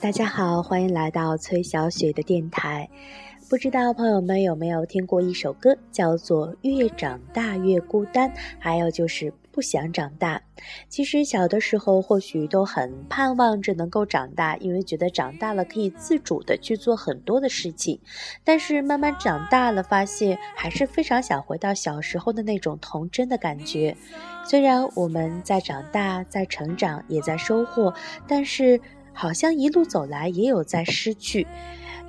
大家好，欢迎来到崔小雪的电台。不知道朋友们有没有听过一首歌，叫做《越长大越孤单》，还有就是不想长大。其实小的时候或许都很盼望着能够长大，因为觉得长大了可以自主的去做很多的事情。但是慢慢长大了，发现还是非常想回到小时候的那种童真的感觉。虽然我们在长大，在成长，也在收获，但是好像一路走来也有在失去。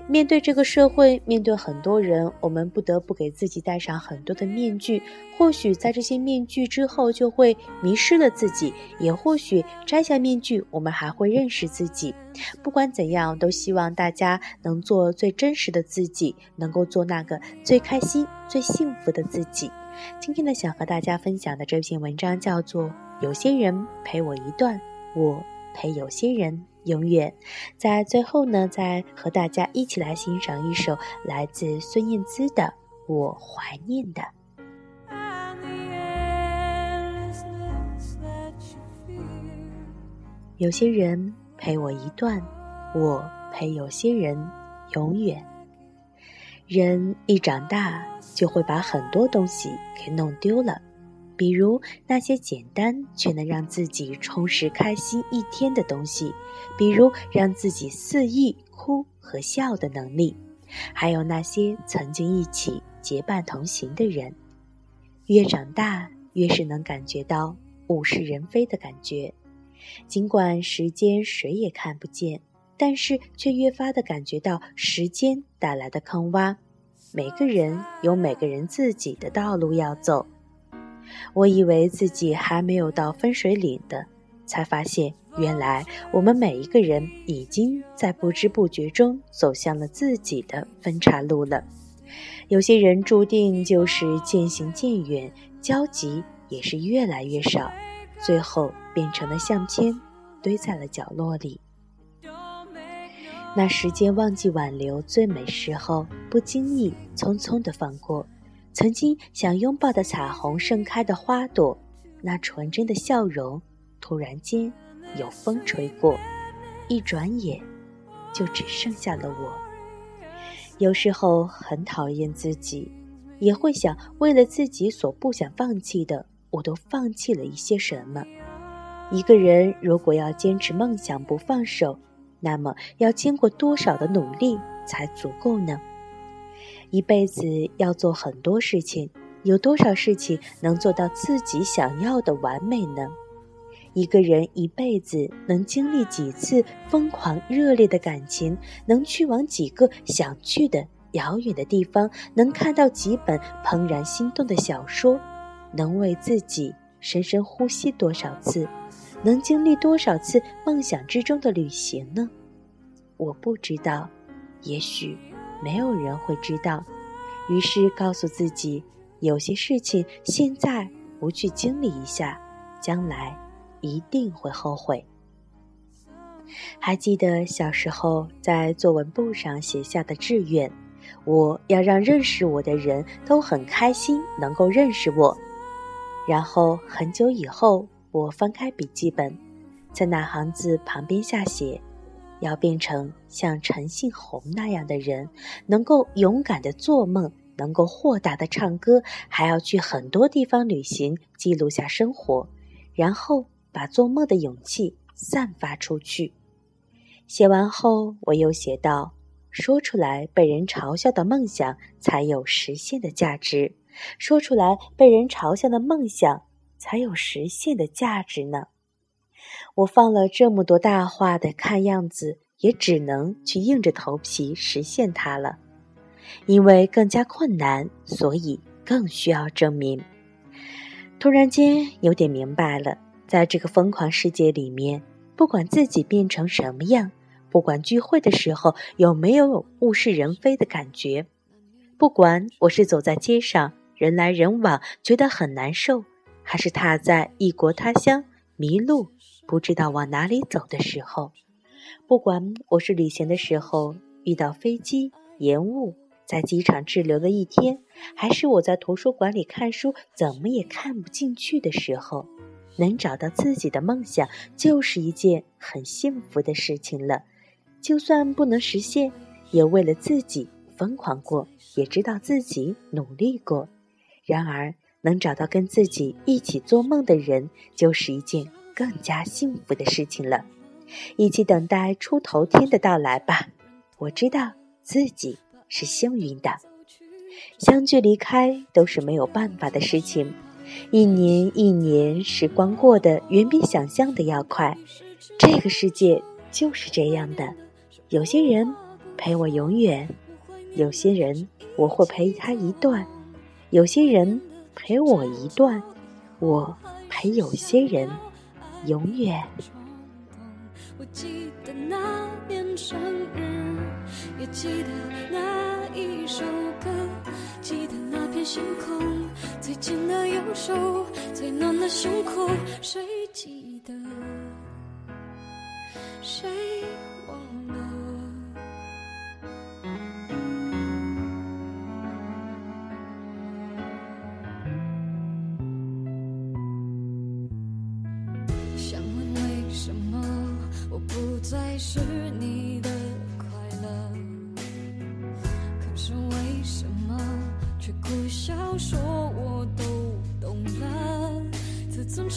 面对这个社会，面对很多人，我们不得不给自己戴上很多的面具。或许在这些面具之后，就会迷失了自己；也或许摘下面具，我们还会认识自己。不管怎样，都希望大家能做最真实的自己，能够做那个最开心、最幸福的自己。今天呢，想和大家分享的这篇文章叫做《有些人陪我一段，我陪有些人》。永远，在最后呢，再和大家一起来欣赏一首来自孙燕姿的《我怀念的》。有些人陪我一段，我陪有些人永远。人一长大，就会把很多东西给弄丢了。比如那些简单却能让自己充实开心一天的东西，比如让自己肆意哭和笑的能力，还有那些曾经一起结伴同行的人。越长大，越是能感觉到物是人非的感觉。尽管时间谁也看不见，但是却越发的感觉到时间带来的坑洼。每个人有每个人自己的道路要走。我以为自己还没有到分水岭的，才发现原来我们每一个人已经在不知不觉中走向了自己的分岔路了。有些人注定就是渐行渐远，交集也是越来越少，最后变成了相片，堆在了角落里。那时间忘记挽留最美时候，不经意匆匆的放过。曾经想拥抱的彩虹盛开的花朵，那纯真的笑容，突然间有风吹过，一转眼就只剩下了我。有时候很讨厌自己，也会想为了自己所不想放弃的，我都放弃了一些什么。一个人如果要坚持梦想不放手，那么要经过多少的努力才足够呢？一辈子要做很多事情，有多少事情能做到自己想要的完美呢？一个人一辈子能经历几次疯狂热烈的感情，能去往几个想去的遥远的地方，能看到几本怦然心动的小说，能为自己深深呼吸多少次，能经历多少次梦想之中的旅行呢？我不知道，也许。没有人会知道，于是告诉自己，有些事情现在不去经历一下，将来一定会后悔。还记得小时候在作文簿上写下的志愿，我要让认识我的人都很开心，能够认识我。然后很久以后，我翻开笔记本，在那行字旁边下写。要变成像陈信宏那样的人，能够勇敢的做梦，能够豁达的唱歌，还要去很多地方旅行，记录下生活，然后把做梦的勇气散发出去。写完后，我又写道：“说出来被人嘲笑的梦想，才有实现的价值；说出来被人嘲笑的梦想，才有实现的价值呢。”我放了这么多大话的，看样子也只能去硬着头皮实现它了。因为更加困难，所以更需要证明。突然间有点明白了，在这个疯狂世界里面，不管自己变成什么样，不管聚会的时候有没有物是人非的感觉，不管我是走在街上人来人往觉得很难受，还是踏在异国他乡迷路。不知道往哪里走的时候，不管我是旅行的时候遇到飞机延误，在机场滞留了一天，还是我在图书馆里看书怎么也看不进去的时候，能找到自己的梦想，就是一件很幸福的事情了。就算不能实现，也为了自己疯狂过，也知道自己努力过。然而，能找到跟自己一起做梦的人，就是一件更加幸福的事情了。一起等待出头天的到来吧。我知道自己是幸运的。相聚离开都是没有办法的事情，一年一年，时光过得远比想象的要快。这个世界就是这样的，有些人陪我永远，有些人我会陪他一段，有些人陪我一段，我陪有些人永远。我记得那年生日，也记得那一首歌，记得那片星空，最近的右手，最暖的胸口，谁记得？谁我不再是你的快乐？可是为什么却苦笑说我都懂了？自尊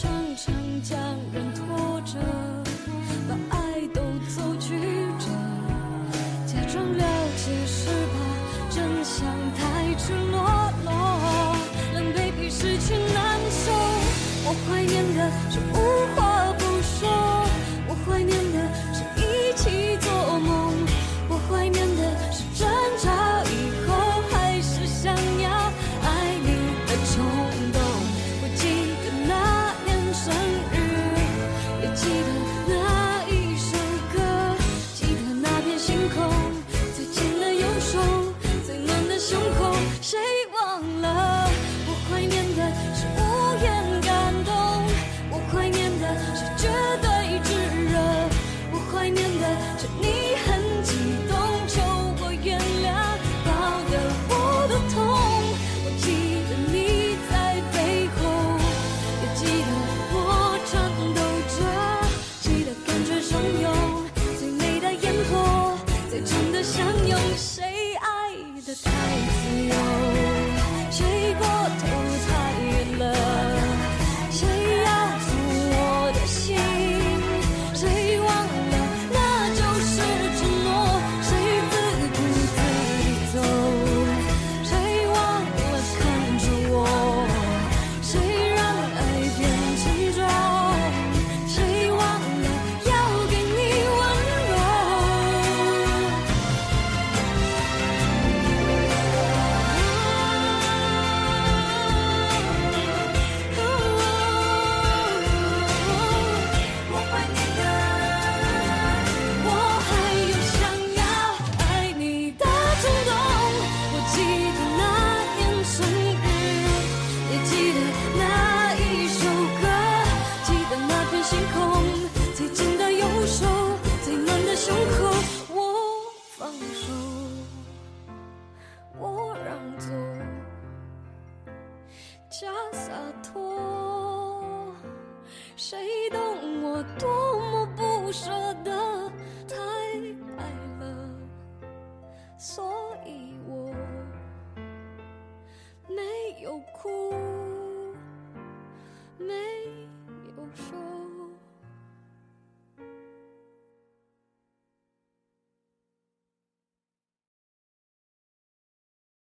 所